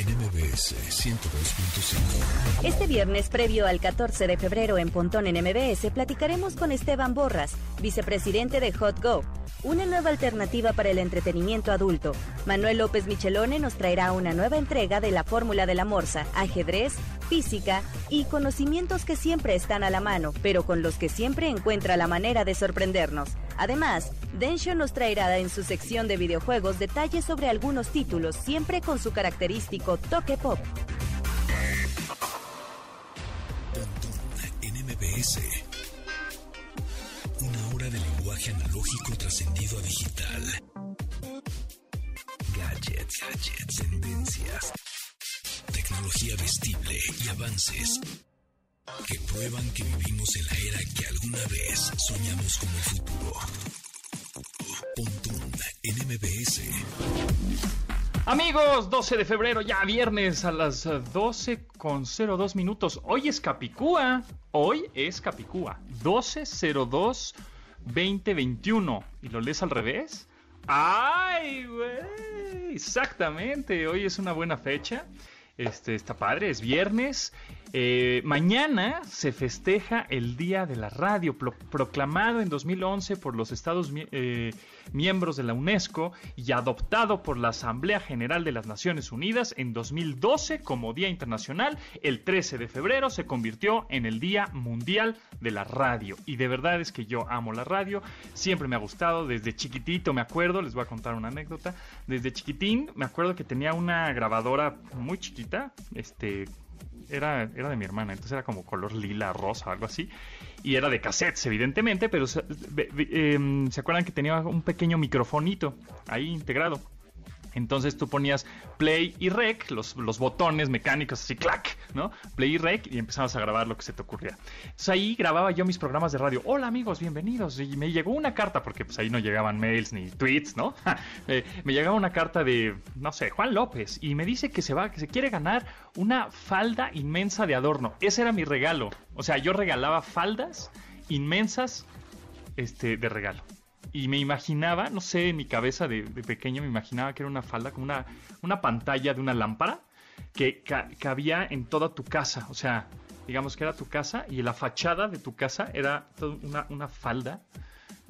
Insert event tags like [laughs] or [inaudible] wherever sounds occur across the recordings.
en MBS 102.5. Este viernes, previo al 14 de febrero en Pontón en MBS, platicaremos con Esteban Borras, vicepresidente de Hot Go, una nueva alternativa para el entretenimiento adulto. Manuel López Michelone nos traerá una nueva entrega de la fórmula de la morsa, ajedrez, física y conocimientos que siempre están a la mano, pero con los que siempre encuentra la manera de sorprendernos. Además, Densho nos traerá en su sección de videojuegos detalles sobre algunos títulos, siempre con su característico toque pop. en MBS. Una hora de lenguaje analógico trascendido a digital. Gadgets, gadgets, tendencias. Tecnología vestible y avances que prueban que vivimos en la era que alguna vez soñamos como futuro. Pontón en MBS. Amigos, 12 de febrero, ya viernes a las 12 con 02 minutos. Hoy es Capicúa. Hoy es Capicúa. 1202 2021. ¿Y lo lees al revés? ¡Ay, güey! Exactamente. Hoy es una buena fecha. Este, está padre, es viernes. Eh, mañana se festeja el Día de la Radio, proclamado en 2011 por los Estados eh, miembros de la UNESCO y adoptado por la Asamblea General de las Naciones Unidas en 2012 como Día Internacional. El 13 de febrero se convirtió en el Día Mundial de la Radio. Y de verdad es que yo amo la radio, siempre me ha gustado, desde chiquitito me acuerdo, les voy a contar una anécdota, desde chiquitín me acuerdo que tenía una grabadora muy chiquita, este era, era de mi hermana, entonces era como color lila, rosa, algo así. Y era de cassettes, evidentemente, pero em, se acuerdan que tenía un pequeño microfonito ahí integrado. Entonces tú ponías play y rec, los, los, botones mecánicos así, clac, ¿no? Play y rec y empezabas a grabar lo que se te ocurría. Entonces ahí grababa yo mis programas de radio. Hola amigos, bienvenidos. Y me llegó una carta, porque pues ahí no llegaban mails ni tweets, ¿no? [laughs] Eh, me llegaba una carta de, no sé, Juan López y me dice que se va, que se quiere ganar una falda inmensa de adorno. Ese era mi regalo. O sea, yo regalaba faldas inmensas este, de regalo y me imaginaba, no sé, en mi cabeza de, pequeño me imaginaba que era una falda como una, una pantalla de una lámpara que cabía en toda tu casa. O sea, digamos que era tu casa y la fachada de tu casa era una, una falda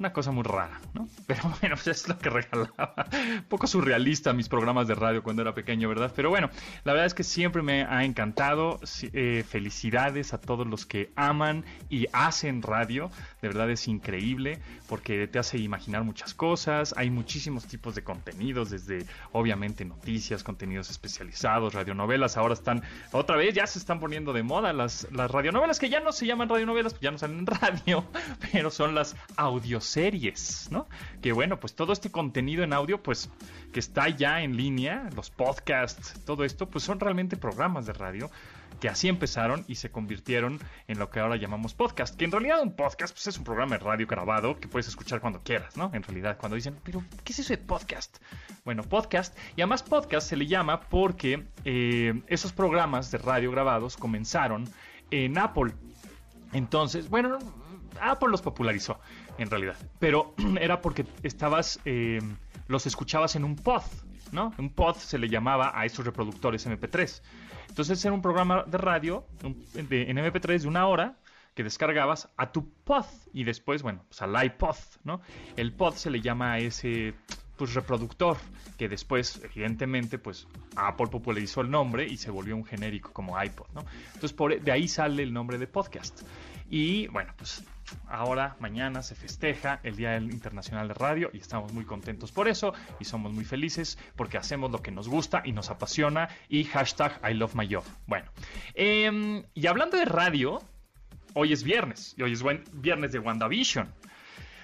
una cosa muy rara, ¿no? [laughs] Pero bueno, pues es lo que regalaba. Un poco surrealista mis programas de radio cuando era pequeño, ¿verdad? Pero bueno, la verdad es que siempre me ha encantado. Eh, felicidades a todos los que aman y hacen radio. De verdad es increíble porque te hace imaginar muchas cosas. Hay muchísimos tipos de contenidos, desde obviamente noticias, contenidos especializados, radionovelas. Ahora están, otra vez, ya se están poniendo de moda las, las radionovelas que ya no se llaman radionovelas, pues ya no salen en radio, [laughs] pero son las audios series, ¿no? Que bueno, pues todo este contenido en audio, pues que está ya en línea, los podcasts, todo esto, pues son realmente programas de radio que así empezaron y se convirtieron en lo que ahora llamamos podcast. Que en realidad un podcast pues, es un programa de radio grabado que puedes escuchar cuando quieras, ¿no? En realidad, cuando dicen, pero ¿qué es eso de podcast? Bueno, podcast, y además podcast se le llama porque eh, esos programas de radio grabados comenzaron en Apple. Entonces, bueno, Apple los popularizó en realidad. Pero [clears throat] era porque estabas, eh, los escuchabas en un pod, ¿no? Un pod se le llamaba a esos reproductores MP3. Entonces era un programa de radio en MP3 de una hora que descargabas a tu pod y después, bueno, pues al iPod, ¿no? El pod se le llama a ese pues reproductor que después evidentemente pues Apple popularizó el nombre y se volvió un genérico como iPod, ¿no? Entonces por, de ahí sale el nombre de podcast. Y bueno, pues ahora, mañana se festeja el Día Internacional de Radio y estamos muy contentos por eso y somos muy felices porque hacemos lo que nos gusta y nos apasiona y hashtag I love my job. Bueno, em, y hablando de radio, hoy es viernes y hoy es viernes de WandaVision.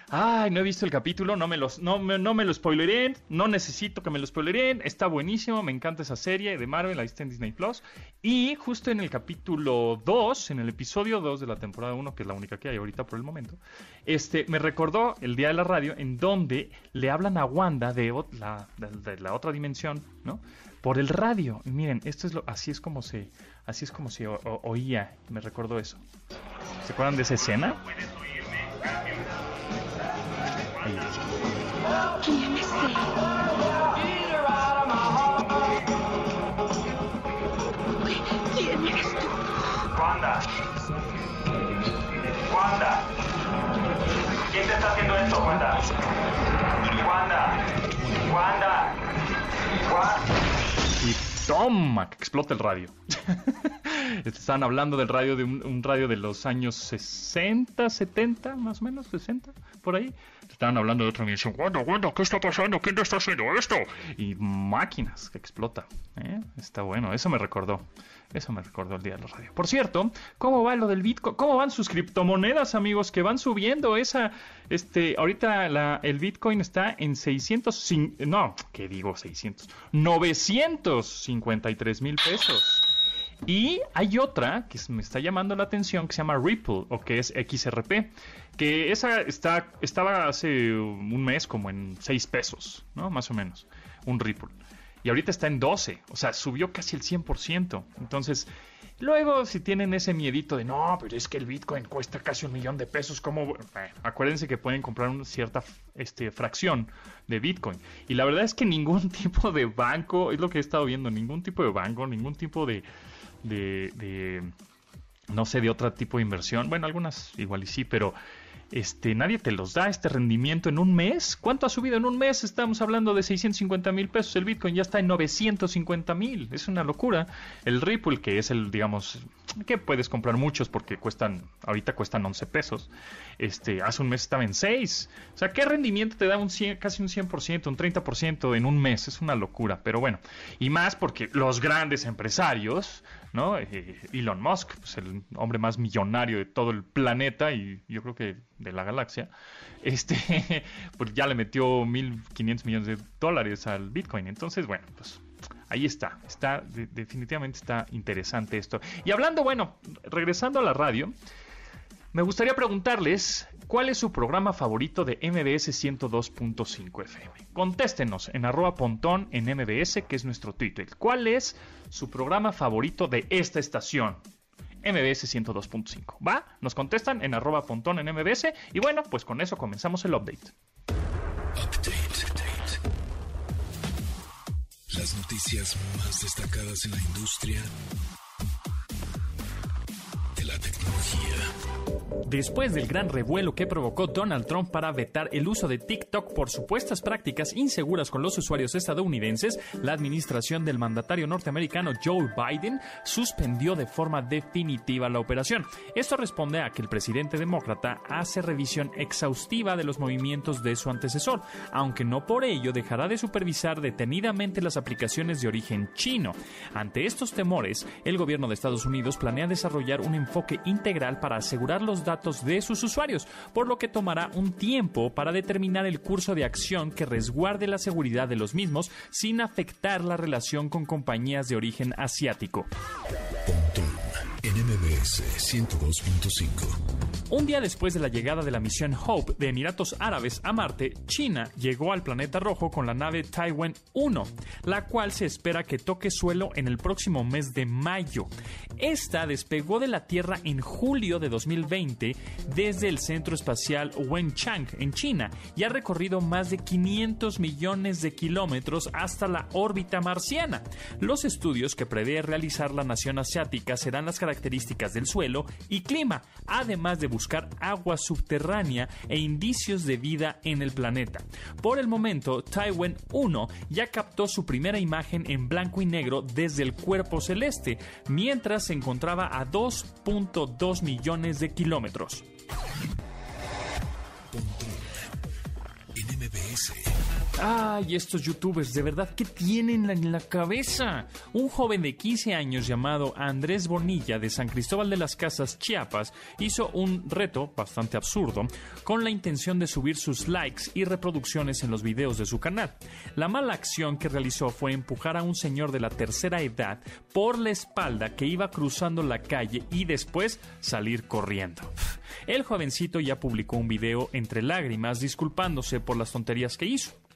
Ay, no he visto el capítulo, no me, los, no, no me lo spoileré, no necesito que me lo spoileren, está buenísimo, me encanta esa serie de Marvel, la viste en Disney Plus. Y justo en el capítulo 2, en el episodio 2 de la temporada 1, que es la única que hay ahorita por el momento, este, me recordó el día de la radio en donde le hablan a Wanda de la, otra dimensión, ¿no? Por el radio. miren, esto es lo, así es como se, así es como se oía, me recordó eso. ¿Se acuerdan de esa escena? ¿Quién es él? ¿Quién eres tú? Wanda. Wanda. ¿Quién te está haciendo esto, Wanda? Wanda. Wanda. Wanda. Y toma, que explota el radio. [laughs] Estaban hablando del radio, de un radio de los años 60, 70, más o menos, 60, por ahí. Estaban hablando de otra misión. Bueno, bueno, ¿qué está pasando? ¿Quién está haciendo esto? Y máquinas que explota. ¿eh? Está bueno, eso me recordó. Eso me recordó el día de la radio. Por cierto, ¿cómo va lo del Bitcoin? ¿Cómo van sus criptomonedas, amigos? Que van subiendo esa, este, ahorita el Bitcoin está en 600, no, ¿qué digo 600? 953 mil pesos. Y hay otra que me está llamando la atención que se llama Ripple o que es XRP, que esa está, estaba hace un mes como en 6 pesos, ¿no? Más o menos, un Ripple y ahorita está en 12, o sea, subió casi el 100%. Entonces, luego si tienen ese miedito de, no, pero es que el Bitcoin cuesta casi un millón de pesos, ¿cómo? acuérdense que pueden comprar una cierta este, fracción de Bitcoin. Y la verdad es que ningún [laughs] tipo de banco, es lo que he estado viendo, ningún tipo de banco, ningún tipo de, de, de no sé, de otro tipo de inversión. Bueno, algunas igual y sí, pero este, nadie te los da este rendimiento en un mes. ¿Cuánto ha subido en un mes? Estamos hablando de 650 mil pesos. El Bitcoin ya está en 950 mil. Es una locura. El Ripple, que es el, digamos, que puedes comprar muchos porque cuestan, ahorita cuestan 11 pesos. Este, hace un mes estaba en 6. O sea, ¿qué rendimiento te da un casi un 100%, un 30% en un mes? Es una locura. Pero bueno, y más porque los grandes empresarios ¿no? Eh, Elon Musk, pues el hombre más millonario de todo el planeta y yo creo que de la galaxia, este, [laughs] pues ya le metió 1.500 millones de dólares al Bitcoin. Entonces, bueno, pues ahí está, está definitivamente está interesante esto. Y hablando, bueno, regresando a la radio, me gustaría preguntarles cuál es su programa favorito de MBS 102.5 FM. Contéstenos en arroba pontón en MBS, que es nuestro Twitter. ¿Cuál es su programa favorito de esta estación? MBS 102.5. ¿Va? Nos contestan en arroba pontón en MBS. Y bueno, pues con eso comenzamos el update. Update. Las noticias más destacadas en la industria Después del gran revuelo que provocó Donald Trump para vetar el uso de TikTok por supuestas prácticas inseguras con los usuarios estadounidenses, la administración del mandatario norteamericano Joe Biden suspendió de forma definitiva la operación. Esto responde a que el presidente demócrata hace revisión exhaustiva de los movimientos de su antecesor, aunque no por ello dejará de supervisar detenidamente las aplicaciones de origen chino. Ante estos temores, el gobierno de Estados Unidos planea desarrollar un enfoque integral para asegurar los datos de sus usuarios, por lo que tomará un tiempo para determinar el curso de acción que resguarde la seguridad de los mismos sin afectar la relación con compañías de origen asiático. NMBS 102.5. Un día después de la llegada de la misión Hope de Emiratos Árabes a Marte, China llegó al planeta rojo con la nave Taiwan 1, la cual se espera que toque suelo en el próximo mes de mayo. Esta despegó de la Tierra en julio de 2020 desde el Centro Espacial Wenchang en China y ha recorrido más de 500 millones de kilómetros hasta la órbita marciana. Los estudios que prevé realizar la nación asiática serán las características características del suelo y clima, además de buscar agua subterránea e indicios de vida en el planeta. Por el momento, Taiwan 1 ya captó su primera imagen en blanco y negro desde el cuerpo celeste, mientras se encontraba a 2.2 millones de kilómetros. Ay, estos youtubers, de verdad, ¿qué tienen en la cabeza? Un joven de 15 años llamado Andrés Bonilla de San Cristóbal de las Casas, Chiapas, hizo un reto bastante absurdo con la intención de subir sus likes y reproducciones en los videos de su canal. La mala acción que realizó fue empujar a un señor de la tercera edad por la espalda que iba cruzando la calle y después salir corriendo. El jovencito ya publicó un video entre lágrimas disculpándose por las tonterías que hizo.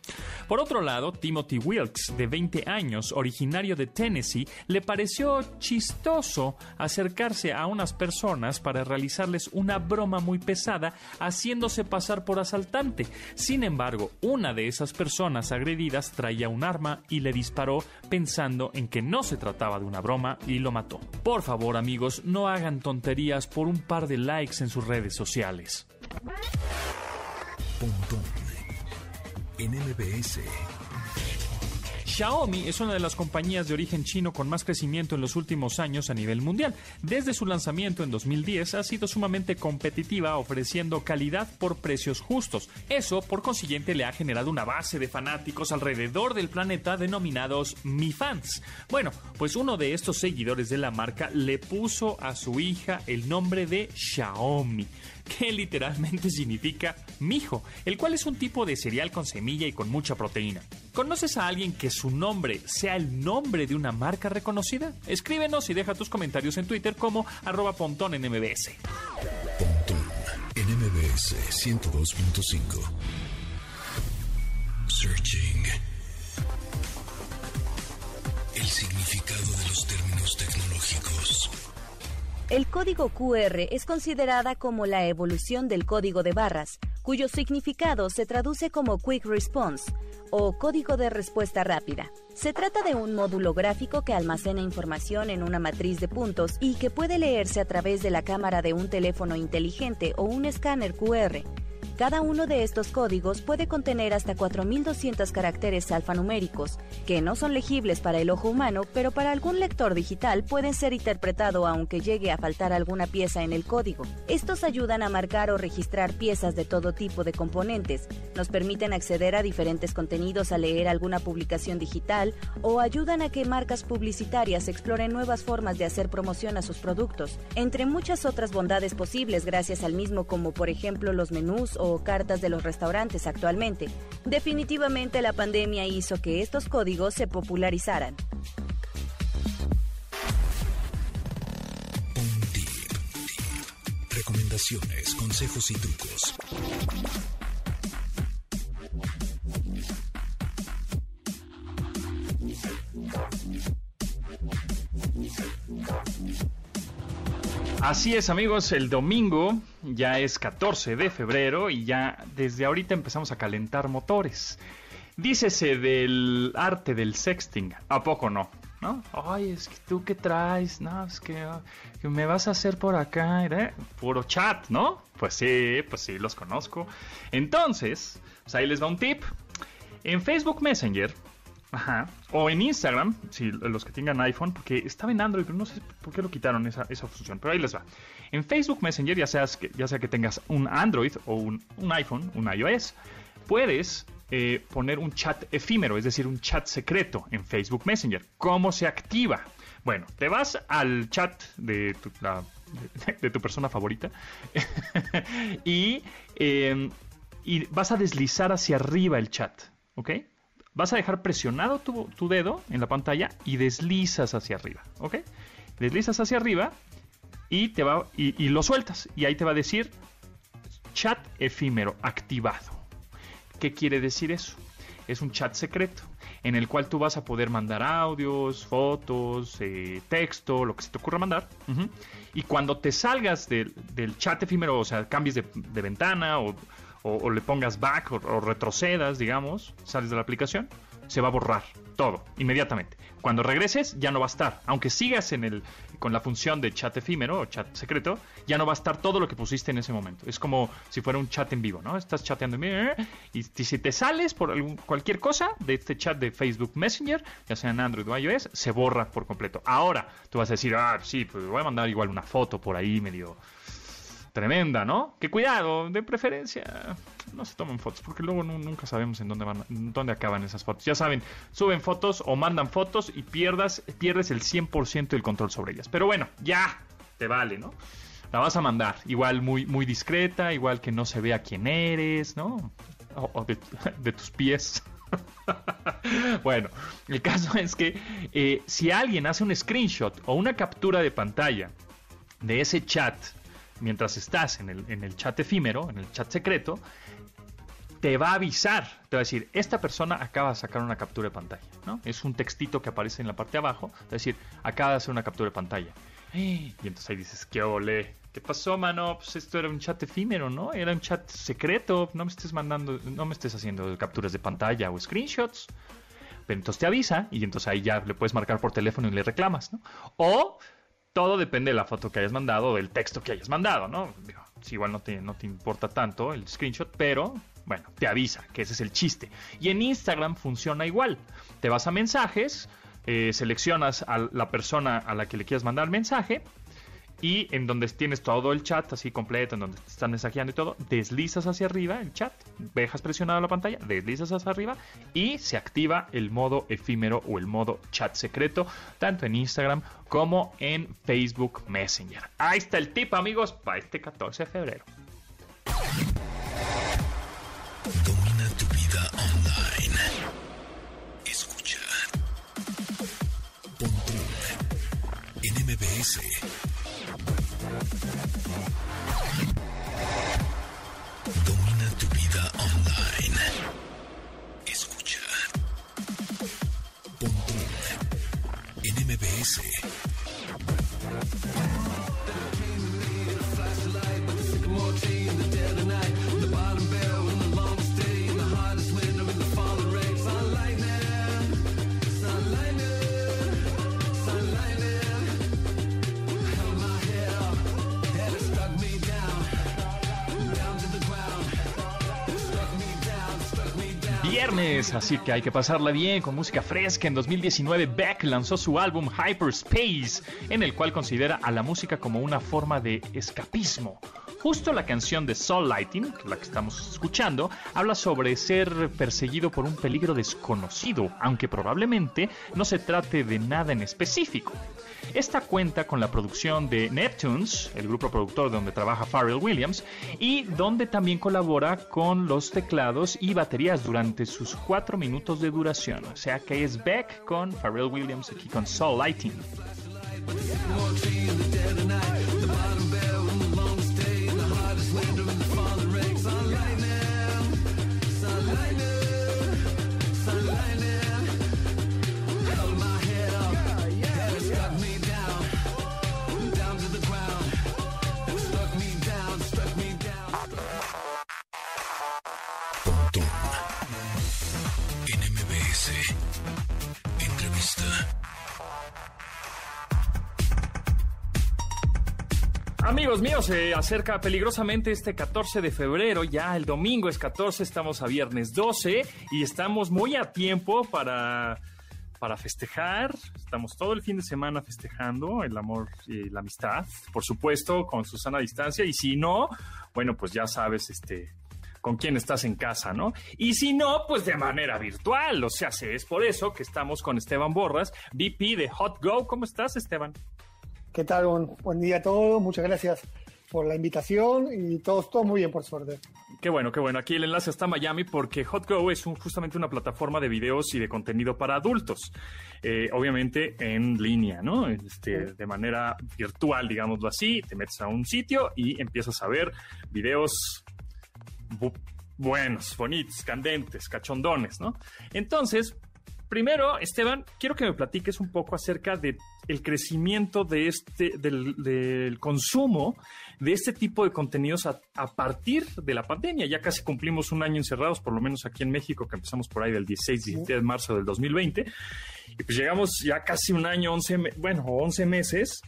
Por otro lado, Timothy Wilkes, de 20 años, originario de Tennessee, le pareció chistoso acercarse a unas personas para realizarles una broma muy pesada haciéndose pasar por asaltante. Sin embargo, una de esas personas agredidas traía un arma y le disparó pensando en que no se trataba de una broma y lo mató. Por favor amigos, no hagan tonterías por un par de likes en sus redes sociales. Xiaomi es una de las compañías de origen chino con más crecimiento en los últimos años a nivel mundial. Desde su lanzamiento en 2010 ha sido sumamente competitiva ofreciendo calidad por precios justos. Eso, por consiguiente, le ha generado una base de fanáticos alrededor del planeta denominados Mi Fans. Bueno, pues uno de estos seguidores de la marca le puso a su hija el nombre de Xiaomi que literalmente [laughs] significa mijo, el cual es un tipo de cereal con semilla y con mucha proteína. ¿Conoces a alguien que su nombre sea el nombre de una marca reconocida? Escríbenos y deja tus comentarios en Twitter como arroba pontón en MBS. Pontón en MBS 102.5. Searching. El código QR es considerada como la evolución del código de barras, cuyo significado se traduce como Quick Response o código de respuesta rápida. Se trata de un módulo gráfico que almacena información en una matriz de puntos y que puede leerse a través de la cámara de un teléfono inteligente o un escáner QR. Cada uno de estos códigos puede contener hasta 4.200 caracteres alfanuméricos, que no son legibles para el ojo humano, pero para algún lector digital pueden ser interpretado aunque llegue a faltar alguna pieza en el código. Estos ayudan a marcar o registrar piezas de todo tipo de componentes, nos permiten acceder a diferentes contenidos al leer alguna publicación digital o ayudan a que marcas publicitarias exploren nuevas formas de hacer promoción a sus productos, entre muchas otras bondades posibles gracias al mismo como por ejemplo los menús o cartas de los restaurantes actualmente. Definitivamente la pandemia hizo que estos códigos se popularizaran. Recomendaciones, consejos y trucos. Así es amigos, el domingo ya es 14 de febrero y ya desde ahorita empezamos a calentar motores. Dícese del arte del sexting, ¿a poco no? ¿No? Ay, es que tú qué traes, no, es que, ah, me vas a hacer por acá, ¿eh? puro chat, ¿no? Pues sí, pues sí, los conozco. Entonces, pues ahí les va un tip. En Facebook Messenger Ajá. O en Instagram, si los que tengan iPhone, porque estaba en Android, pero no sé por qué lo quitaron esa, esa función. Pero ahí les va. En Facebook Messenger, ya, seas que, ya sea que tengas un Android o un, un iPhone, un iOS, puedes eh, poner un chat efímero, es decir, un chat secreto en Facebook Messenger. ¿Cómo se activa? Bueno, te vas al chat de tu, de, tu persona favorita [laughs] y, eh, y vas a deslizar hacia arriba el chat, ¿ok? Vas a dejar presionado tu, tu, dedo en la pantalla y deslizas hacia arriba, ¿ok? Deslizas hacia arriba y, te va, y, lo sueltas. Y ahí te va a decir chat efímero activado. ¿Qué quiere decir eso? Es un chat secreto en el cual tú vas a poder mandar audios, fotos, eh, texto, lo que se te ocurra mandar. Y cuando te salgas del, chat efímero, o sea, cambies de ventana o, o, le pongas back o, retrocedas, digamos, sales de la aplicación, se va a borrar todo inmediatamente. Cuando regreses ya no va a estar, aunque sigas en el con la función de chat efímero o chat secreto, ya no va a estar todo lo que pusiste en ese momento. Es como si fuera un chat en vivo, ¿no? Estás chateando en y si te sales por algún, cualquier cosa de este chat de Facebook Messenger, ya sea en Android o iOS, se borra por completo. Ahora tú vas a decir, ah, sí, pues voy a mandar igual una foto por ahí medio tremenda, ¿no? Que cuidado, de preferencia no se tomen fotos, porque luego nunca sabemos en dónde van, dónde acaban esas fotos. Ya saben, suben fotos o mandan fotos y pierdas, pierdes el 100% del control sobre ellas. Pero bueno, ya te vale, ¿no? La vas a mandar, igual muy, muy discreta, igual que no se vea quién eres, ¿no? O, [laughs] de, tus pies. [laughs] bueno, el caso es que eh, si alguien hace un screenshot o una captura de pantalla de ese chat mientras estás en el, en el chat efímero, en el chat secreto, te va a avisar, te va a decir, esta persona acaba de sacar una captura de pantalla, ¿no? Es un textito que aparece en la parte de abajo, te va a decir, acaba de hacer una captura de pantalla. Y entonces ahí dices, ¿qué ole? ¿Qué pasó, mano? Pues esto era un chat efímero, ¿no? Era un chat secreto, no me estés mandando, no me estés haciendo capturas de pantalla o screenshots. Pero entonces te avisa y entonces ahí ya le puedes marcar por teléfono y le reclamas, ¿no? O todo depende de la foto que hayas mandado o del texto que hayas mandado, ¿no? Si igual no te, no te importa tanto el screenshot, pero Bueno, te avisa, que ese es el chiste. Y en Instagram funciona igual. Te vas a mensajes, eh, seleccionas a la persona a la que le quieras mandar mensaje y en donde tienes todo el chat así completo, en donde te están mensajeando y todo, deslizas hacia arriba el chat, dejas presionado la pantalla, deslizas hacia arriba y se activa el modo efímero o el modo chat secreto, tanto en Instagram como en Facebook Messenger. Ahí está el tip, amigos, para este 14 de febrero. Domina tu vida online. Escucha. Pontón en MBS. Viernes, así que hay que pasarla bien con música fresca. En 2019 Beck lanzó su álbum Hyperspace, en el cual considera a la música como una forma de escapismo. Justo la canción de Soul Lighting, la que estamos escuchando, habla sobre ser perseguido por un peligro desconocido, aunque probablemente no se trate de nada en específico. Esta cuenta con la producción de Neptunes, el grupo productor donde trabaja Pharrell Williams, y donde también colabora con los teclados y baterías durante sus cuatro minutos de duración. O sea que es Beck con Pharrell Williams aquí con Soul Lighting. Amigos míos, se acerca peligrosamente este 14 de febrero, ya el domingo es 14, estamos a viernes 12 y estamos muy a tiempo para, para festejar. Estamos todo el fin de semana festejando el amor y la amistad, por supuesto, con Susana distancia y si no, bueno, pues ya sabes, este, con quién estás en casa, ¿no? Y si no, pues de manera virtual. O sea, es por eso que estamos con Esteban Borras, VP de Hot Go. ¿Cómo estás, Esteban? ¿Qué tal? Buen, buen día a todos. Muchas gracias por la invitación y todo, todo muy bien, por suerte. Qué bueno, qué bueno. Aquí el enlace está en Miami porque HotGo es un- justamente una plataforma de videos y de contenido para adultos. Eh, obviamente en línea, ¿no? Este, de manera virtual, digámoslo así. Te metes a un sitio y empiezas a ver videos bu- buenos, bonitos, candentes, cachondones, ¿no? Entonces, primero, Esteban, quiero que me platiques un poco acerca de el crecimiento de este, del, del consumo de este tipo de contenidos a, a partir de la pandemia. Ya casi cumplimos un año encerrados, por lo menos aquí en México, que empezamos por ahí del 16, 17 de marzo del 2020. Y pues llegamos ya casi un año, 11, me- bueno, 11 meses,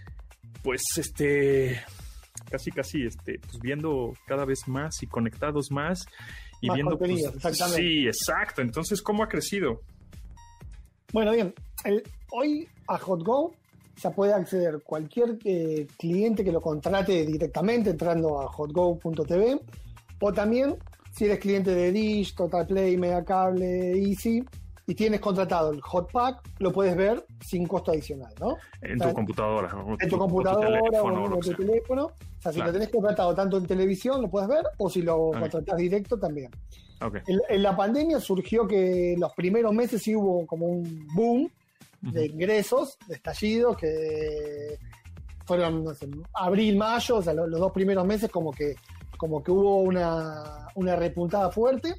pues este, casi, casi, este, pues viendo cada vez más y conectados más y Más viendo, pues, sí, exacto. Entonces, ¿cómo ha crecido? Bueno, bien. hoy a HotGo se puede acceder cualquier eh, cliente que lo contrate directamente entrando a hotgo.tv o también si eres cliente de Dish, Total Play, Megacable, Easy y tienes contratado el Hot Pack, lo puedes ver sin costo adicional, ¿no? En O tu computadora. ¿no? en Tu- computadora teléfono, o en tu teléfono. O sea, si Claro. lo tenés contratado tanto en televisión, lo puedes ver, o si lo Ok. contratás directo también. En, en la pandemia surgió que los primeros meses sí hubo como un boom de ingresos, de estallido, que fueron, no sé, abril, mayo, o sea, lo- los, dos primeros meses como que, como que hubo una, una repuntada fuerte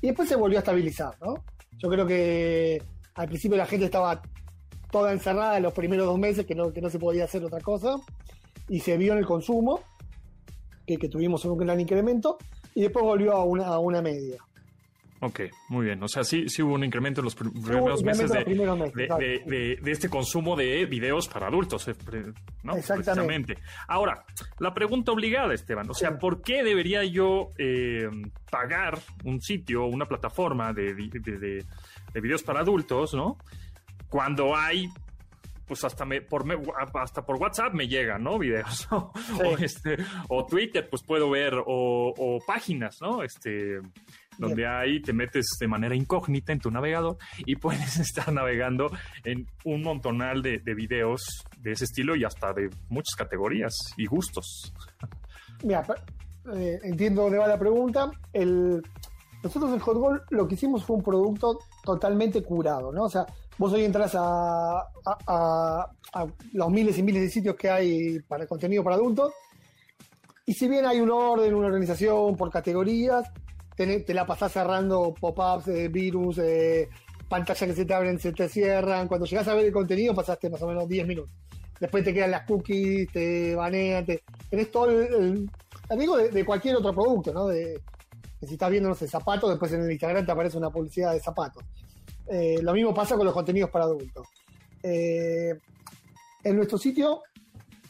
y después se volvió a estabilizar, ¿no? Yo creo que al principio la gente estaba toda encerrada en los primeros dos meses, que no, que no se podía hacer otra cosa, y se vio en el consumo, que, que tuvimos un gran incremento, y después volvió a una, a una media. Ok, muy bien. O sea, sí, sí hubo un incremento en los primeros meses, de, este consumo de videos para adultos, eh, ¿no? Exactamente. Ahora, la pregunta obligada, Esteban, o sea, ¿por qué debería yo eh, pagar un sitio, una plataforma de, videos para adultos, ¿no? Cuando hay pues hasta me, por hasta por WhatsApp me llegan, ¿no? Videos. [laughs] o, este, o Twitter, pues puedo ver, o, o páginas, ¿no? Este, donde ahí te metes de manera incógnita en tu navegador y puedes [laughs] estar navegando en un montonal de, videos de ese estilo y hasta de muchas categorías y gustos. Mira, eh, entiendo dónde va la pregunta. El, nosotros en Hot lo que hicimos fue un producto totalmente curado, ¿no? O sea, vos hoy entras a, a, los miles y miles de sitios que hay para contenido para adultos y si bien hay un orden, una organización por categorías, te, la pasás cerrando pop-ups, virus, pantallas que se te abren, se te cierran. Cuando llegas a ver el contenido pasaste más o menos 10 minutos. Después te quedan las cookies, te banean, te, tenés todo el, amigo de, cualquier otro producto, ¿no? De, si estás viendo, no sé, zapatos, después en el Instagram te aparece una publicidad de zapatos. Eh, lo mismo pasa con los contenidos para adultos. Eh, en nuestro sitio,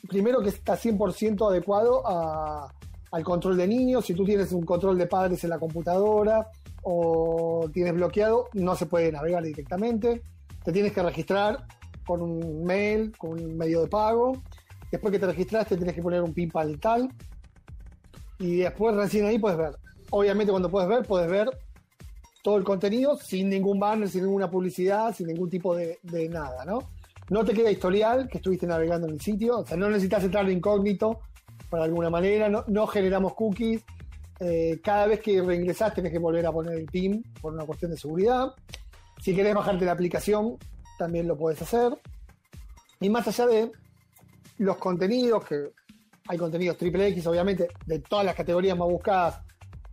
primero que está 100% adecuado a, al control de niños. Si tú tienes un control de padres en la computadora o tienes bloqueado, no se puede navegar directamente. Te tienes que registrar con un mail, con un medio de pago. Después que te registraste, tienes que poner un PIN tal. Y después recién ahí puedes ver. Obviamente cuando puedes ver, puedes ver todo el contenido sin ningún banner, sin ninguna publicidad, sin ningún tipo de, de nada, ¿no? No te queda historial que estuviste navegando en el sitio, o sea, no necesitas entrar de incógnito por alguna manera, no, generamos cookies. Eh, cada vez que reingresás tenés que volver a poner el PIN por una cuestión de seguridad. Si querés bajarte la aplicación, también lo puedes hacer. Y más allá de los contenidos, que hay contenidos triple X, obviamente, de todas las categorías más buscadas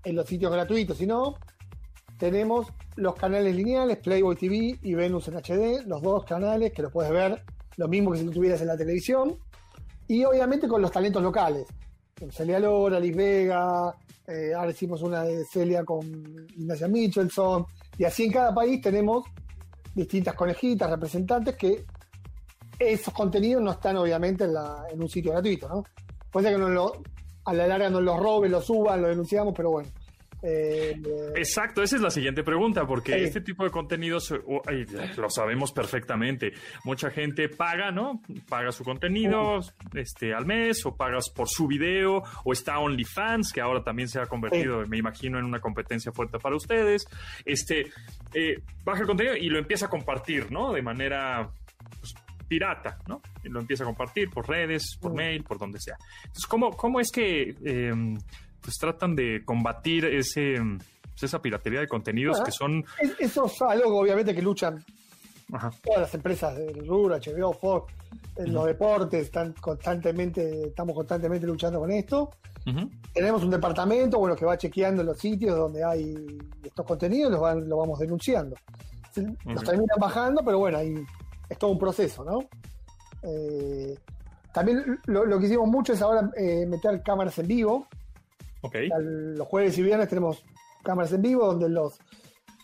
en los sitios gratuitos, si no, tenemos los canales lineales, Playboy TV y Venus en HD, los dos canales que los puedes ver, lo mismo que si lo tuvieras en la televisión. Y obviamente con los talentos locales. Con Celia Lora, Liz Vega, eh, ahora hicimos una de Celia con Ignacia Michelson. Y así en cada país tenemos distintas conejitas, representantes que esos contenidos no están obviamente en, la, en un sitio gratuito, ¿no? Puede ser que lo, a la larga nos los roben, los suban, los denunciamos, pero bueno, eh, Exacto, esa es la siguiente pregunta, porque este tipo de contenidos lo sabemos perfectamente. Mucha gente paga, ¿no? Paga su contenido este, al mes, o pagas por su video, o está OnlyFans, que ahora también se ha convertido, me imagino, en una competencia fuerte para ustedes. Este, eh, baja el contenido y lo empieza a compartir, ¿no? De manera pues, pirata, ¿no? Y lo empieza a compartir por redes, por mail, por donde sea. Entonces, ¿cómo, cómo es que em, pues tratan de combatir ese pues, esa piratería de contenidos que son... Eso es algo obviamente que luchan todas las empresas del RUR, HBO, Fox, en los deportes, están constantemente, estamos constantemente luchando con esto. Tenemos un departamento bueno, que va chequeando los sitios donde hay estos contenidos, los, van, los vamos denunciando. Los terminan bajando, pero bueno, ahí es todo un proceso, ¿no? Eh, también lo, que hicimos mucho es ahora eh, meter cámaras en vivo, los jueves y viernes tenemos cámaras en vivo donde los,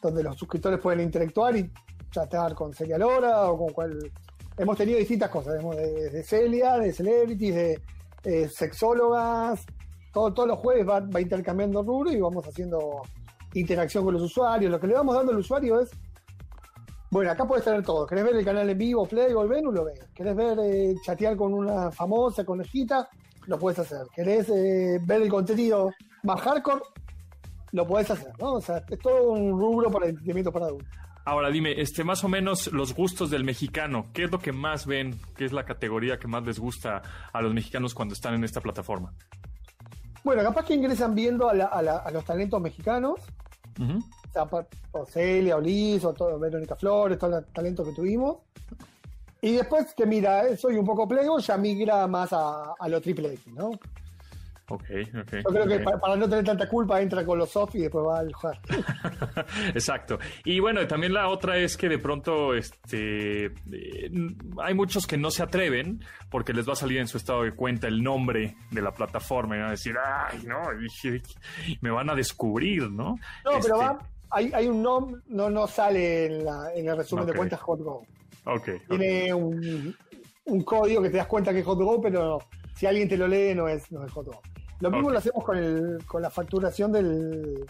donde los suscriptores pueden interactuar y chatear con Celia Lora o con cual. Hemos tenido distintas cosas, de, Celia, de celebrities, de sexólogas. Todo, todos los jueves va, va intercambiando rubro y vamos haciendo interacción con los usuarios. Lo que le vamos dando al usuario es bueno, acá puedes tener todo. ¿Querés ver el canal en vivo, Play o Venus? Lo ves. ¿Querés ver eh, chatear con una famosa conejita? Lo puedes hacer. ¿Querés eh, ver el contenido más hardcore? Lo puedes hacer, ¿no? O sea, es todo un rubro para el entretenimiento para adultos. Ahora dime, este, más o menos los gustos del mexicano, ¿qué es lo que más ven? ¿Qué es la categoría que más les gusta a los mexicanos cuando están en esta plataforma? Bueno, capaz que ingresan viendo a, los talentos mexicanos, o sea, o Celia, Liz, o todo, Verónica Flores, todo el talento que tuvimos. Y después que mira, soy un poco plego, ya migra más a, lo triple X, ¿no? Ok, ok. Yo creo que para, no tener tanta culpa entra con los soft y después va al hard. [laughs] Exacto. Y bueno, también la otra es que de pronto este, eh, hay muchos que no se atreven porque les va a salir en su estado de cuenta el nombre de la plataforma y van a decir, ay, no, me van a descubrir, ¿no? No, pero este va, hay, hay un nombre, no, no sale en, la, en el resumen de cuentas HotGo. Okay, Tiene Un, un, código que te das cuenta que es HotGo, pero si alguien te lo lee no es, no es HotGo. Lo mismo lo hacemos con, el, con la facturación del,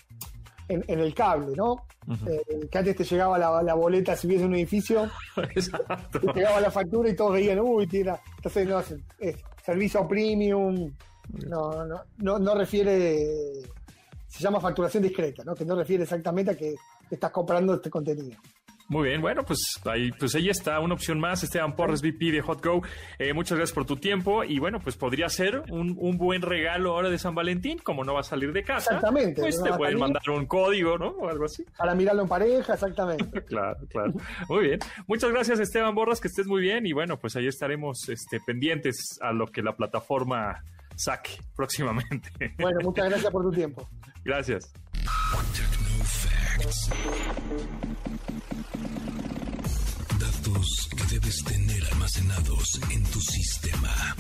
en, el cable, ¿no? Eh, que antes te llegaba la, la, boleta si hubiese un edificio, [laughs] Exacto. te llegaba la factura y todos veían, uy, tira, entonces no, es, servicio premium, no, no, no, no refiere, se llama facturación discreta, ¿no? Que no refiere exactamente a que estás comprando este contenido. Muy bien, bueno, pues ahí, pues ahí está una opción más, Esteban Porres, VP de HotGo. Eh, muchas gracias por tu tiempo y bueno, pues podría ser un, buen regalo ahora de San Valentín, como no va a salir de casa. Exactamente. Pues te pueden mandar un código, ¿no? O algo así. Para mirarlo en pareja, exactamente. [laughs] claro, claro. Muy bien. Muchas gracias, Esteban Borras, que estés muy bien y bueno, pues ahí estaremos este, pendientes a lo que la plataforma saque próximamente. Bueno, muchas gracias por tu tiempo. Gracias. Que debes tener almacenados en tu sistema.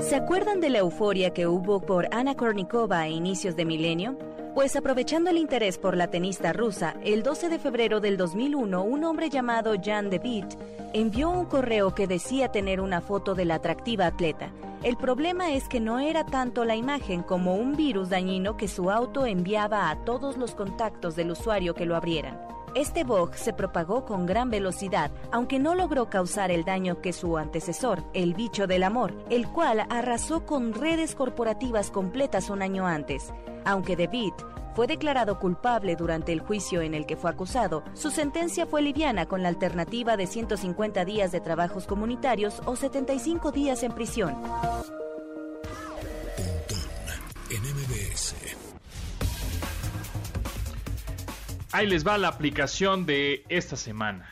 ¿Se acuerdan de la euforia que hubo por Ana Kornikova a inicios de milenio? Pues aprovechando el interés por la tenista rusa, el 12 de febrero del 2001, un hombre llamado Jan De Witt envió un correo que decía tener una foto de la atractiva atleta. El problema es que no era tanto la imagen como un virus dañino que su auto enviaba a todos los contactos del usuario que lo abrieran. Este bug se propagó con gran velocidad, aunque no logró causar el daño que su antecesor, el bicho del amor, el cual arrasó con redes corporativas completas un año antes. Aunque David fue declarado culpable durante el juicio en el que fue acusado, su sentencia fue liviana con la alternativa de 150 días de trabajos comunitarios o 75 días en prisión. Ahí les va la aplicación de esta semana.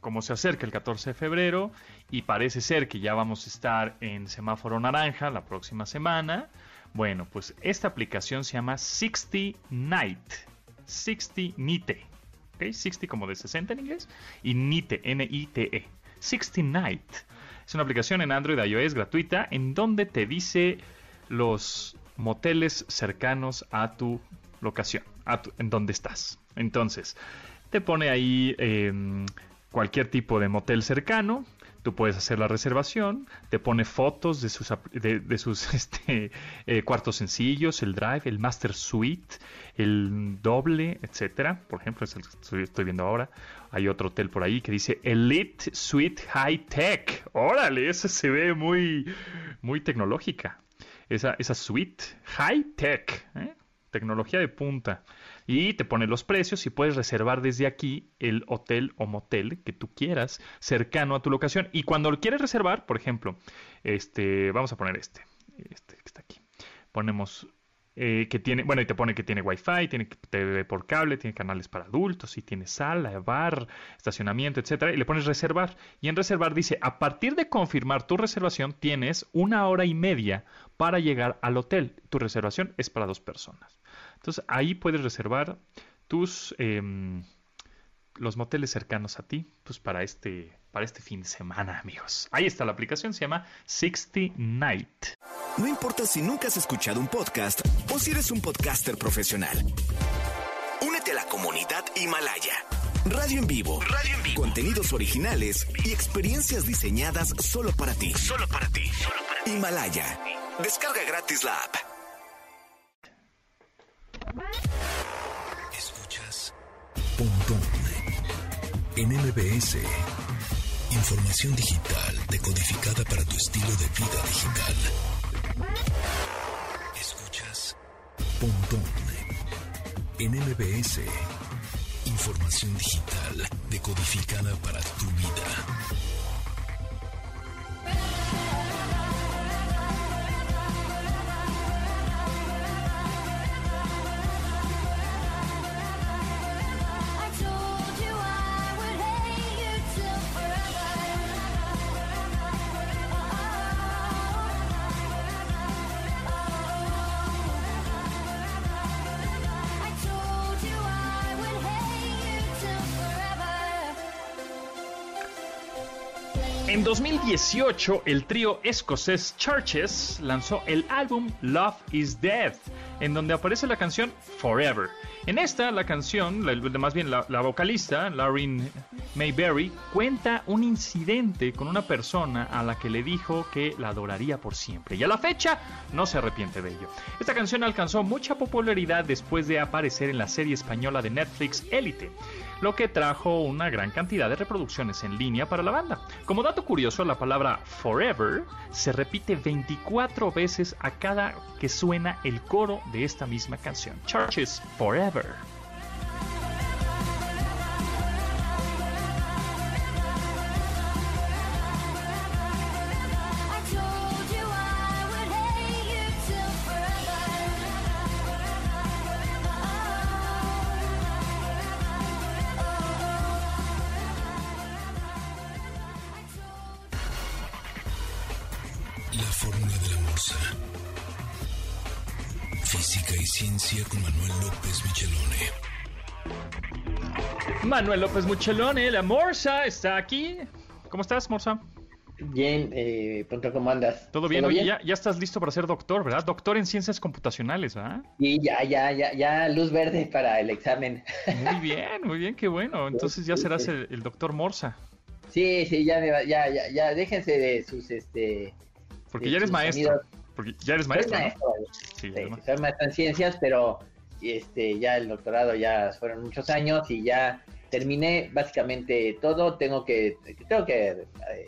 Como se acerca el 14 de febrero y parece ser que ya vamos a estar en semáforo naranja la próxima semana, bueno, pues esta aplicación se llama 60 Night. 60 Nite. ¿Ok? 60 como de 60 en inglés. Y Nite, N-I-T-E. 60 Night. Es una aplicación en Android iOS gratuita en donde te dice los moteles cercanos a tu locación, en donde estás. Entonces, te pone ahí em, cualquier tipo de motel cercano, tú puedes hacer la reservación, te pone fotos de sus, de, sus [laughs] este, eh, cuartos sencillos, el drive, el master suite, el doble, etcétera. Por ejemplo, es el que estoy viendo ahora. Hay otro hotel por ahí que dice Elite Suite High Tech. Órale, esa se ve muy, muy tecnológica. Esa, esa suite high tech, ¿eh? Tecnología de punta y te pone los precios y puedes reservar desde aquí el hotel o motel que tú quieras cercano a tu locación. Y cuando lo quieres reservar, por ejemplo, este, vamos a poner este, este que está aquí. Ponemos eh, que tiene, bueno, y te pone que tiene wifi, tiene TV por cable, tiene canales para adultos, y tiene sala, bar, estacionamiento, etcétera, y le pones reservar. Y en reservar dice, a partir de confirmar tu reservación, tienes una hora y media para llegar al hotel. Tu reservación es para dos personas. Entonces ahí puedes reservar tus em, los moteles cercanos a ti, pues para este, para este fin de semana, amigos. Ahí está la aplicación, se llama 60 Night. No importa si nunca has escuchado un podcast o si eres un podcaster profesional. Únete a la comunidad Himalaya. Radio en vivo. Radio en vivo. Contenidos originales y experiencias diseñadas solo para ti. Solo para ti. Solo para ti. Himalaya. Descarga gratis la app. Escuchas Pontón en MBS. Información digital decodificada para tu estilo de vida digital. Escuchas Pontón en MBS. Información digital decodificada para tu vida. En 2018, el trío escocés Churches lanzó el álbum Love is Dead, en donde aparece la canción Forever. En esta, la canción, más bien la, vocalista, Lauren Mayberry, cuenta un incidente con una persona a la que le dijo que la adoraría por siempre. Y a la fecha no se arrepiente de ello. Esta canción alcanzó mucha popularidad después de aparecer en la serie española de Netflix Elite lo que trajo una gran cantidad de reproducciones en línea para la banda. Como dato curioso, la palabra forever se repite 24 veces a cada que suena el coro de esta misma canción. Churches Forever. Manuel López Michelone, la Morsa está aquí. ¿Cómo estás, Morsa? Bien, eh, ¿cómo andas? Todo bien, Oye, Ya, ya, estás listo para ser doctor, ¿verdad? Doctor en ciencias computacionales, ¿verdad? Sí, ya, ya, ya, ya, luz verde para el examen. Muy bien, muy bien, qué bueno. [laughs] Entonces ya serás el, doctor Morsa. Sí, sí, ya, ya, ya, ya, déjense de sus, este... Porque ya eres maestro. Porque ya eres maestro. Sí, soy maestro en ciencias, pero este, ya el doctorado ya fueron muchos años y ya terminé básicamente todo. Tengo que, tengo que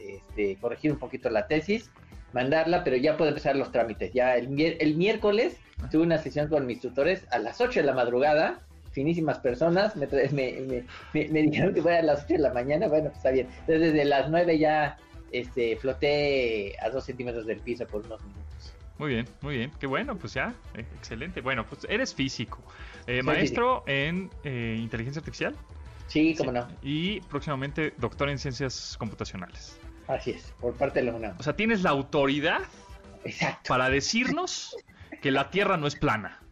este, corregir un poquito la tesis, mandarla, pero ya puedo empezar los trámites. Ya el, el miércoles ah. tuve una sesión con mis tutores a las 8 de la madrugada. Finísimas personas, me, me, me, dijeron que fuera a las 8 de la mañana. Bueno, pues está bien. Entonces, desde las 9 ya este, floté a 2 centímetros del piso por unos minutos. Muy bien, muy bien. Qué bueno, pues ya, eh, excelente. Bueno, pues eres físico, eh, maestro en eh, inteligencia artificial. Sí, cómo no. Y próximamente doctor en ciencias computacionales. Así es, por parte de la UNAM. O sea, tienes la autoridad para decirnos que la Tierra no es plana.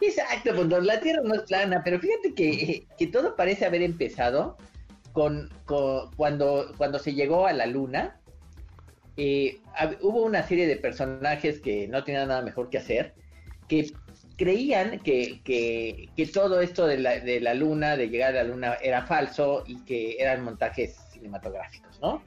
Exacto, pues la Tierra no es plana, pero fíjate que, que todo parece haber empezado con, con, cuando, cuando se llegó a la Luna eh, hubo una serie de personajes que no tenían nada mejor que hacer, que creían que, que, todo esto de la, de la, luna, de llegar a la luna, era falso y que eran montajes cinematográficos, ¿no?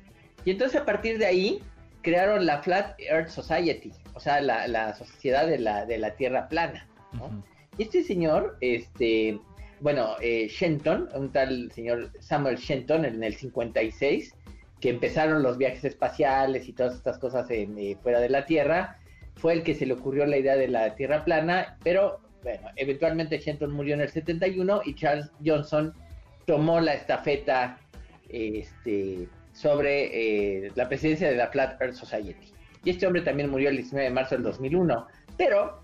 Y entonces a partir de ahí crearon la Flat Earth Society, o sea, la, la sociedad de la, de la Tierra plana, ¿no? Y este señor, este, bueno, eh, Shenton, un tal señor Samuel Shenton en el 56, que empezaron los viajes espaciales y todas estas cosas en, eh, fuera de la Tierra, fue el que se le ocurrió la idea de la Tierra plana, pero bueno, eventualmente Shenton murió en el 71 y Charles Johnson tomó la estafeta este, sobre eh, la presidencia de la Flat Earth Society. Y este hombre también murió el 19 de marzo del 2001. Pero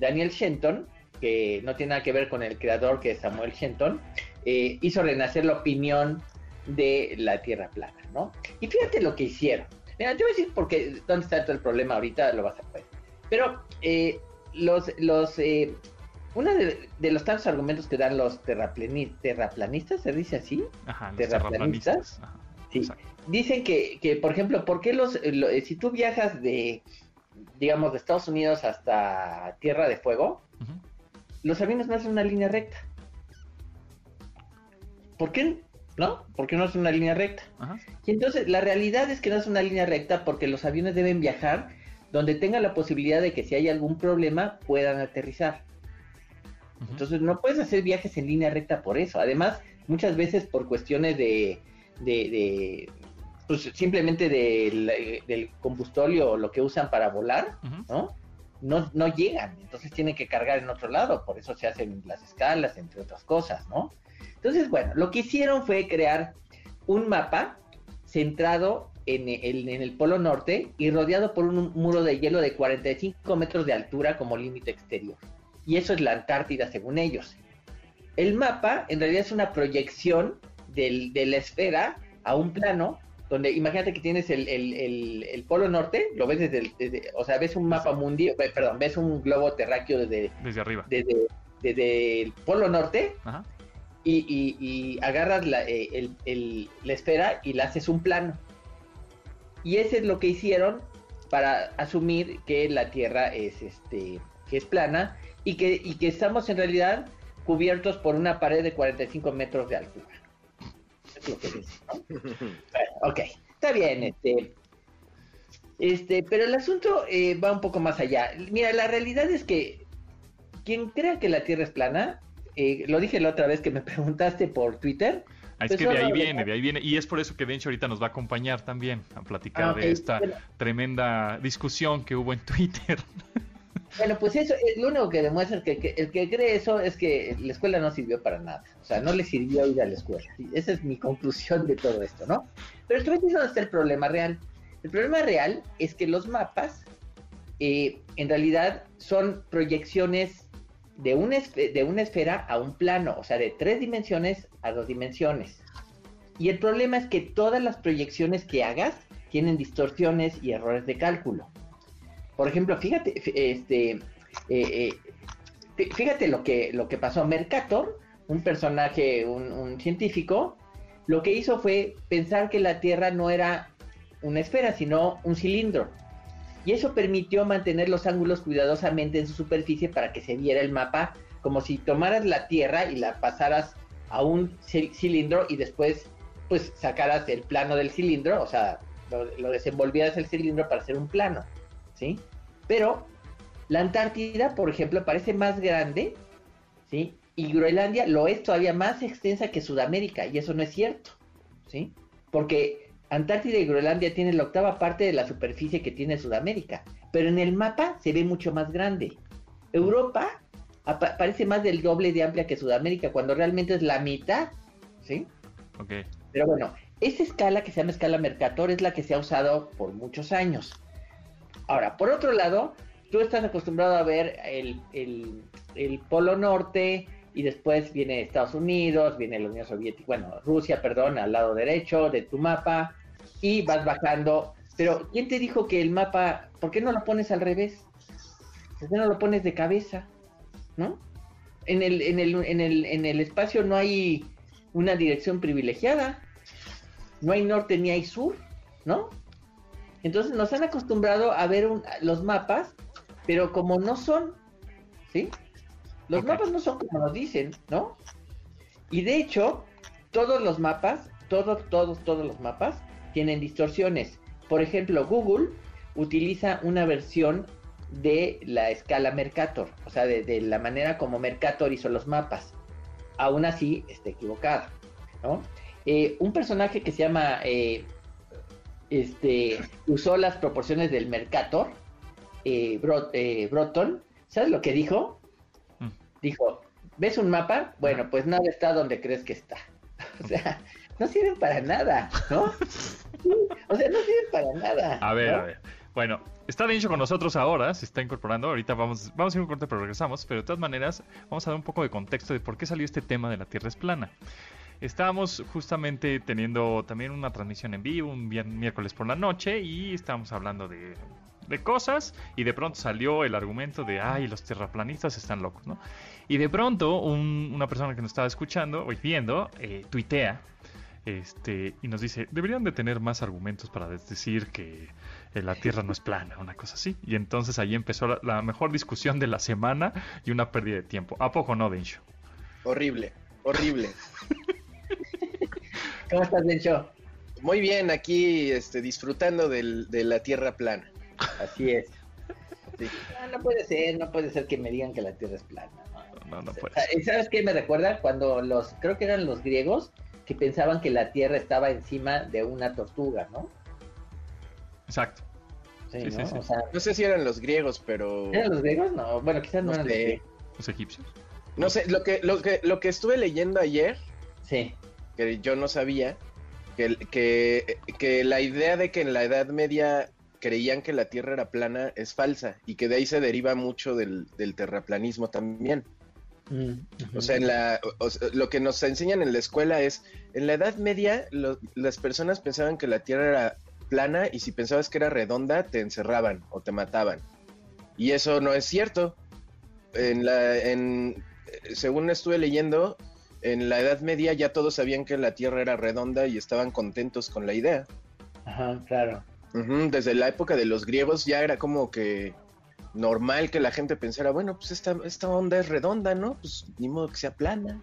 Daniel Shenton, que no tiene nada que ver con el creador que es Samuel Shenton, eh, hizo renacer la opinión de la Tierra plana, ¿no? Y fíjate lo que hicieron. Mira, te voy a decir porque dónde está todo el problema ahorita, lo vas a ver. Pero eh, los, los eh, uno de, los tantos argumentos que dan los terraplanistas, ¿se dice así? Ajá, los terraplanistas. sí. Dicen que, que, por ejemplo, ¿por qué los, eh, si tú viajas de, digamos, de Estados Unidos hasta Tierra de Fuego, los aviones no hacen una línea recta? ¿Por qué ¿no? Porque no es una línea recta. Y entonces la realidad es que no es una línea recta porque los aviones deben viajar donde tengan la posibilidad de que si hay algún problema puedan aterrizar. Entonces no puedes hacer viajes en línea recta por eso. Además, muchas veces por cuestiones de, de, pues simplemente del combustorio o lo que usan para volar, ¿no? ¿no? No llegan, entonces tienen que cargar en otro lado, por eso se hacen las escalas, entre otras cosas, ¿no? Entonces, bueno, lo que hicieron fue crear un mapa centrado en el, Polo Norte y rodeado por un muro de hielo de 45 metros de altura como límite exterior. Y eso es la Antártida según ellos. El mapa en realidad es una proyección de la esfera a un plano donde imagínate que tienes el, Polo Norte, lo ves desde, o sea, ves un mapa mundial, perdón, ves un globo terráqueo desde, desde arriba. Desde, desde el Polo Norte Ajá y, agarras la, eh, la esfera y la haces un plano. Y ese es lo que hicieron para asumir que la Tierra es este que es plana y que, y que estamos en realidad cubiertos por una pared de 45 metros de altura. Es lo que dice, ¿no? [laughs] ok, está bien, este, este, pero el asunto eh, va un poco más allá. Mira, la realidad es que quien crea que la Tierra es plana, eh, lo dije la otra vez que me [laughs] preguntaste por Twitter. Ah, es pues que de ahí viene, de ahí viene. Y es por eso que Dencho ahorita nos va a acompañar también a platicar ah, de esta tremenda discusión que hubo en Twitter. [laughs] Bueno, pues eso, es lo único que demuestra que, el que cree eso es que la escuela no sirvió para nada. O sea, no le sirvió ir a la escuela. Esa es mi conclusión de todo esto, ¿no? Pero esto es donde está el problema real. El problema real es que los mapas eh, en realidad son proyecciones de una, de una esfera a un plano, o sea, de tres dimensiones a dos dimensiones. Y el problema es que todas las proyecciones que hagas tienen distorsiones y errores de cálculo. Por ejemplo, fíjate, este, eh, eh, fíjate lo que, lo que pasó. Mercator, un personaje, un, científico, lo que hizo fue pensar que la Tierra no era una esfera, sino un cilindro. Y eso permitió mantener los ángulos cuidadosamente en su superficie para que se viera el mapa como si tomaras la Tierra y la pasaras a un cilindro y después pues sacaras el plano del cilindro, o sea, lo, lo desenvolvieras el cilindro para hacer un plano. ¿sí? Pero la Antártida, por ejemplo, parece más grande, ¿sí? Y Groenlandia lo es todavía más extensa que Sudamérica, y eso no es cierto, ¿sí? Porque Antártida y Groenlandia tienen la octava parte de la superficie que tiene Sudamérica, pero en el mapa se ve mucho más grande. Europa parece más del doble de amplia que Sudamérica, cuando realmente es la mitad, ¿sí? Ok. Pero bueno, esa escala que se llama escala Mercator es la que se ha usado por muchos años. Ahora, por otro lado, tú estás acostumbrado a ver el, Polo Norte y después viene Estados Unidos, viene la Unión Soviética, bueno, Rusia, perdón, al lado derecho de tu mapa y vas bajando. Pero, ¿quién te dijo que el mapa, por qué no lo pones al revés? ¿Por qué no lo pones de cabeza? ¿No? En el, en el, en el, en el espacio no hay una dirección privilegiada, no hay norte ni hay sur, ¿no? Entonces nos han acostumbrado a ver los mapas, pero como no son, ¿sí? Los mapas no son como nos dicen, ¿no? Y de hecho, todos los mapas, todos, todos, todos los mapas tienen distorsiones. Por ejemplo, Google utiliza una versión de la escala Mercator, o sea, de, la manera como Mercator hizo los mapas. Aún así, está equivocado, ¿no? Eh, un personaje que se llama eh, este, usó las proporciones del Mercator, eh, eh, Broton. ¿Sabes lo que dijo? Mm. Dijo, ¿ves un mapa? Bueno, pues nada está donde crees que está. [laughs] o sea, no sirven para nada, ¿no? [laughs] [laughs] o sea, no sirven para nada. A ver, a ver. Bueno, está Dencho con nosotros ahora, se está incorporando. Ahorita vamos, vamos a ir un corte, pero regresamos. Pero de todas maneras, vamos a dar un poco de contexto de por qué salió este tema de la Tierra es plana. Estábamos justamente teniendo también una transmisión en vivo un miércoles por la noche y estábamos hablando de, cosas y de pronto salió el argumento de, ay, los terraplanistas están locos, ¿no? Y de pronto una persona que nos estaba escuchando o viendo eh, tuitea este, y nos dice, deberían de tener más argumentos para decir que eh, la Tierra no es plana, una cosa así. Y entonces ahí empezó la, la mejor discusión de la semana y una pérdida de tiempo. ¿A poco no, Dencho? Horrible, horrible. [laughs] ¿Cómo estás, Dencho? Muy bien, aquí este, disfrutando de la tierra plana. Así es. No, puede ser, no puede ser que me digan que la tierra es plana. No, no, puede ser. ¿Sabes qué me recuerda? Cuando los, creo que eran los griegos, que pensaban que la tierra estaba encima de una tortuga, ¿no? Exacto. Sí, ¿no? no sé si eran los griegos, pero. ¿Eran los griegos? No, bueno, quizás no, eran los egipcios. No sé, lo que, lo que, lo que estuve leyendo ayer Sí. Que yo no sabía. Que, que, que la idea de que en la Edad Media creían que la Tierra era plana es falsa y que de ahí se deriva mucho del, terraplanismo también. O sea, en la, lo que nos enseñan en la escuela es, en la Edad Media las personas pensaban que la Tierra era plana y si pensabas que era redonda te encerraban o te mataban. Y eso no es cierto. En la, en, según estuve leyendo, en la Edad Media ya todos sabían que la Tierra era redonda y estaban contentos con la idea. Ajá, claro. desde la época de los griegos ya era como que normal que la gente pensara, bueno, pues esta, esta onda es redonda, ¿no? Pues ni modo que sea plana.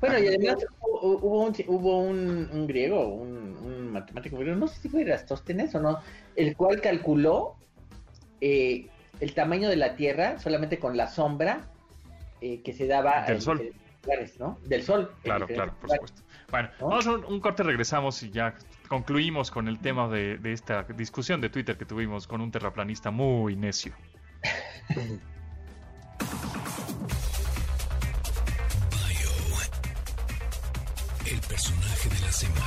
Bueno, y además hu- hubo un, hubo un, un griego, un, un matemático, pero no sé si fue Erastóstenes o no, el cual calculó eh, el tamaño de la Tierra solamente con la sombra eh, que se daba Del en sol. Lugares, ¿no? Del sol. Claro, claro, por lugares. supuesto. Bueno, ¿No? vamos a un, un corte, regresamos y ya concluimos con el tema de, de esta discusión de Twitter que tuvimos con un terraplanista muy necio. [laughs] El personaje de la semana.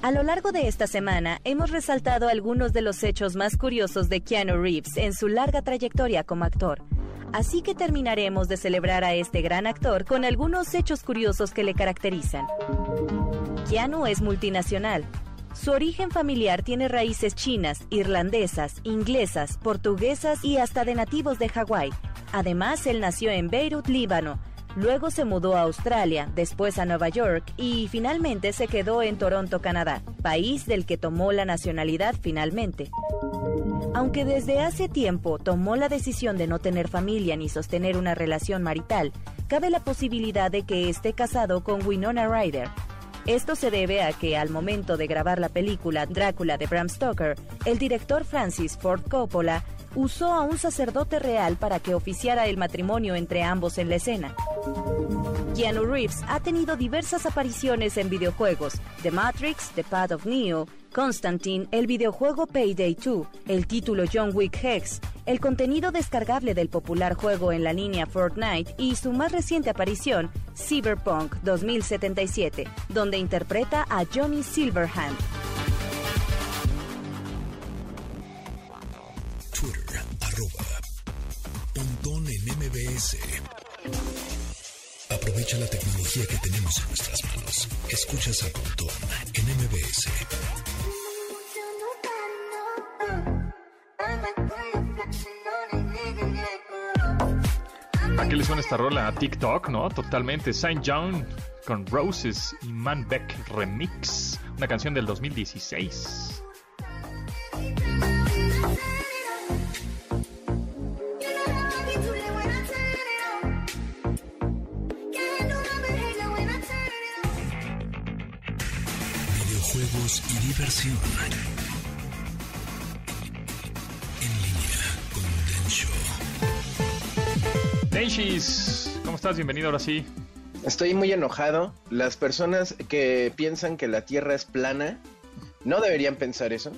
A lo largo de esta semana hemos resaltado algunos de los hechos más curiosos de Keanu Reeves en su larga trayectoria como actor. Así que terminaremos de celebrar a este gran actor con algunos hechos curiosos que le caracterizan. Keanu es multinacional. Su origen familiar tiene raíces chinas, irlandesas, inglesas, portuguesas y hasta de nativos de Hawái. Además, él nació en Beirut, Líbano. Luego se mudó a Australia, después a Nueva York y finalmente se quedó en Toronto, Canadá, país del que tomó la nacionalidad finalmente. Aunque desde hace tiempo tomó la decisión de no tener familia ni sostener una relación marital, cabe la posibilidad de que esté casado con Winona Ryder. Esto se debe a que al momento de grabar la película Drácula de Bram Stoker, el director Francis Ford Coppola usó a un sacerdote real para que oficiara el matrimonio entre ambos en la escena. Keanu Reeves ha tenido diversas apariciones en videojuegos: The Matrix, The Path of Neo, Constantine, el videojuego Payday 2, el título John Wick Hex, el contenido descargable del popular juego en la línea Fortnite y su más reciente aparición, Cyberpunk 2077, donde interpreta a Johnny Silverhand. Aprovecha la tecnología que tenemos en nuestras manos. Escuchas a Pontón en MBS. ¿A qué le suena esta rola? A TikTok, ¿no? Totalmente. Saint John con Roses y Man Beck Remix. Una canción del 2016. Diversión. En línea con Densho. Denshis, ¿cómo estás? Bienvenido ahora sí. Estoy muy enojado. Las personas que piensan que la Tierra es plana no deberían pensar eso.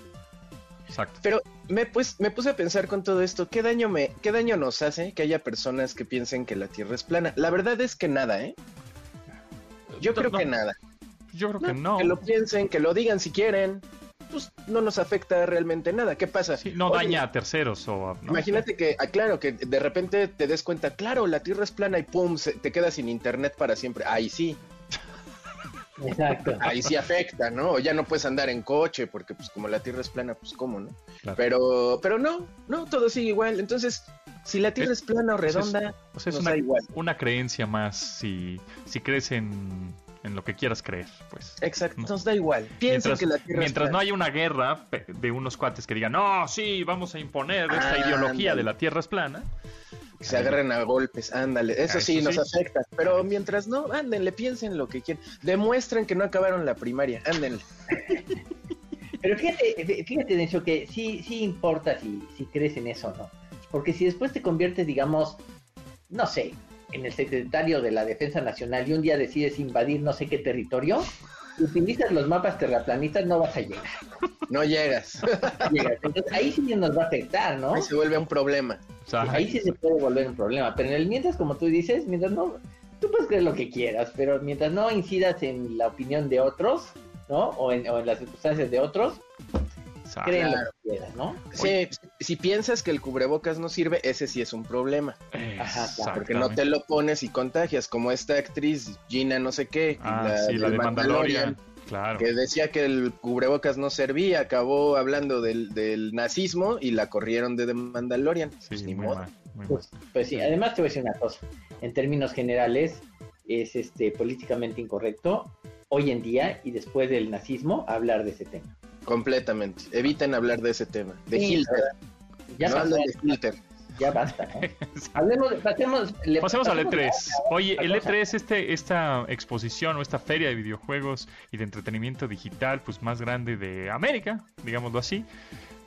Exacto. Pero me, pues, me puse a pensar con todo esto, ¿qué daño, me, ¿qué daño nos hace que haya personas que piensen que la Tierra es plana? La verdad es que nada, ¿eh? Yo creo No, que nada. Yo creo que no. Que lo piensen, que lo digan si quieren. Pues no nos afecta realmente nada. ¿Qué pasa? Sí, no Oye, daña a terceros o... ¿no? Imagínate que, ah, claro, que de repente te des cuenta, claro, la Tierra es plana y pum, se- te quedas sin internet para siempre. Ahí sí, Exacto. ahí sí afecta, ¿no? O ya no puedes andar en coche porque pues como la Tierra es plana, pues cómo, ¿no? Claro. Pero, pero no, no, todo sigue igual. Entonces, si la Tierra es, plana o Pues es- redonda, sea, es nos una, da igual. una creencia más si, si crees en, en lo que quieras creer, pues. Exacto, nos da igual. Piensen Mientras, que la Tierra mientras es no plana. haya una guerra de unos cuates que digan, no, sí, vamos a imponer esta Ah, ideología ándale. de la Tierra es plana. Que se agarren a golpes, ándale. Eso, Eso sí, nos afecta. Pero mientras no, ándenle, piensen lo que quieran. Demuestren que no acabaron la primaria, ándenle. [laughs] Pero fíjate, fíjate, Dencho, que sí, sí importa si, si crees en eso o no. Porque si después te conviertes, digamos, no sé, en el secretario de la Defensa Nacional y un día decides invadir no sé qué territorio, y utilizas los mapas terraplanistas, no vas a llegar. No llegas. Llegas. Entonces ahí sí nos va a afectar, ¿no? Ahí se vuelve un problema. O sea, Ahí sí se puede volver un problema. Pero en el mientras, como tú dices, mientras no, tú puedes creer lo que quieras, pero mientras no incidas en la opinión de otros, ¿no? O en, o en las circunstancias de otros. Creen lo claro. que quieras, ¿no? Sí, si piensas que el cubrebocas no sirve, ese sí es un problema. Ajá, claro, Porque no te lo pones y contagias, como esta actriz Gina no sé qué, Ah, sí, la de Mandalorian. Claro. que decía que el cubrebocas no servía, acabó hablando del, del nazismo y la corrieron de The Mandalorian. Sí, Pues ni muy modo. mal, muy mal. Pues, pues sí, además te voy a decir una cosa. En términos generales, es este políticamente incorrecto hoy en día y después del nazismo hablar de ese tema. Completamente. Eviten hablar de ese tema. De Sí, Hilter. Ya no hablen de Hilter. ya basta. [laughs] pasemos, le- Pasemos al pasemos E3. a- Oye, el cosa. E3, este, esta exposición o esta feria de videojuegos y de entretenimiento digital, pues más grande de América, digámoslo así,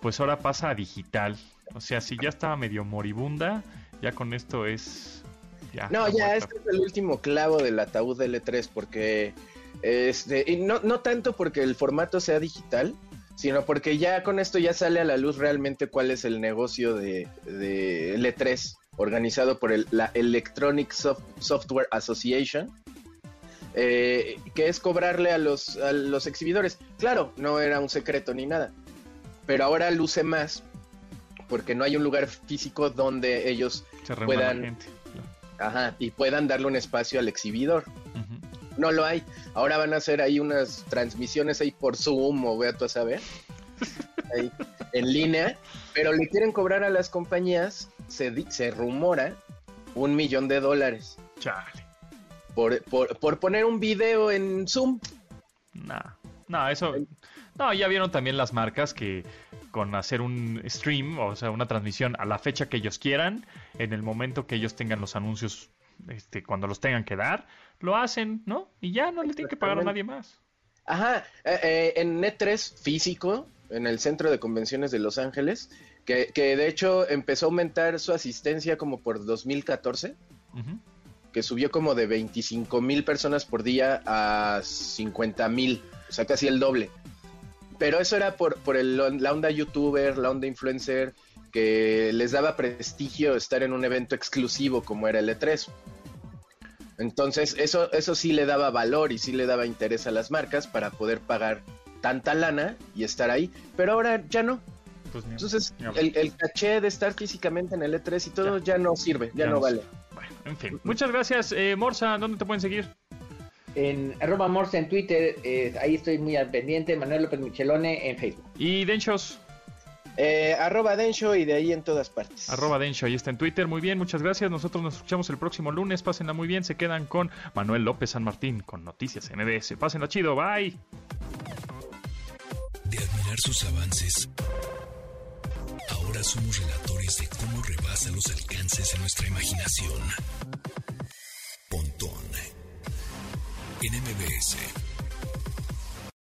pues ahora pasa a digital. O sea, si ya estaba medio moribunda, ya con esto es... Ya, No, ya, este es el último clavo del ataúd del E3, porque este, y no, no tanto porque el formato sea digital, sino porque ya con esto ya sale a la luz realmente cuál es el negocio de, de E3, organizado por el- la Electronic Soft- Software Association, eh, que es cobrarle a los, a los exhibidores. Claro, no era un secreto ni nada, pero ahora luce más porque no hay un lugar físico donde ellos puedan- gente. Ajá, y puedan darle un espacio al exhibidor. No lo hay. Ahora van a hacer ahí unas transmisiones ahí por Zoom o vea tú a saber. Ahí, en línea. Pero le quieren cobrar a las compañías, se, se rumora, un millón de dólares Chale. por, por, por poner un video en Zoom. No, no, eso. No, ya vieron también las marcas que con hacer un stream, o sea, una transmisión a la fecha que ellos quieran, en el momento que ellos tengan los anuncios, este, cuando los tengan que dar, lo hacen, ¿no? Y ya no le tienen que pagar a nadie más. Ajá, eh, eh, en E3 físico, en el centro de convenciones de Los Ángeles, que, que de hecho empezó a aumentar su asistencia como por 2014. Ujú. que subió como de 25 mil personas por día a 50 mil, o sea, casi el doble. Pero eso era por, por el- la onda youtuber, la onda influencer, que les daba prestigio estar en un evento exclusivo como era el E3. Entonces, eso, eso sí le daba valor y sí le daba interés a las marcas para poder pagar tanta lana y estar ahí. Pero ahora ya no. Pues ni- Entonces, ni el, el caché de estar físicamente en el E3 y todo ya, no sirve, ya, Ya no no vale. Bueno, en fin. Muchas gracias, eh, Morsa. ¿Dónde te pueden seguir? En arroba Morse en Twitter, eh, ahí estoy muy al pendiente. Manuel López Michelone en Facebook. Y Denchos, Eh, arroba Densho y de ahí en todas partes. arroba Dencho, ahí está en Twitter. Muy bien, muchas gracias. Nosotros nos escuchamos el próximo lunes. Pásenla muy bien. Se quedan con Manuel López San Martín con Noticias MBS. Pásenla chido. Bye. De admirar sus avances, ahora somos relatores de cómo rebasa los alcances de nuestra imaginación. Pontón en MBS.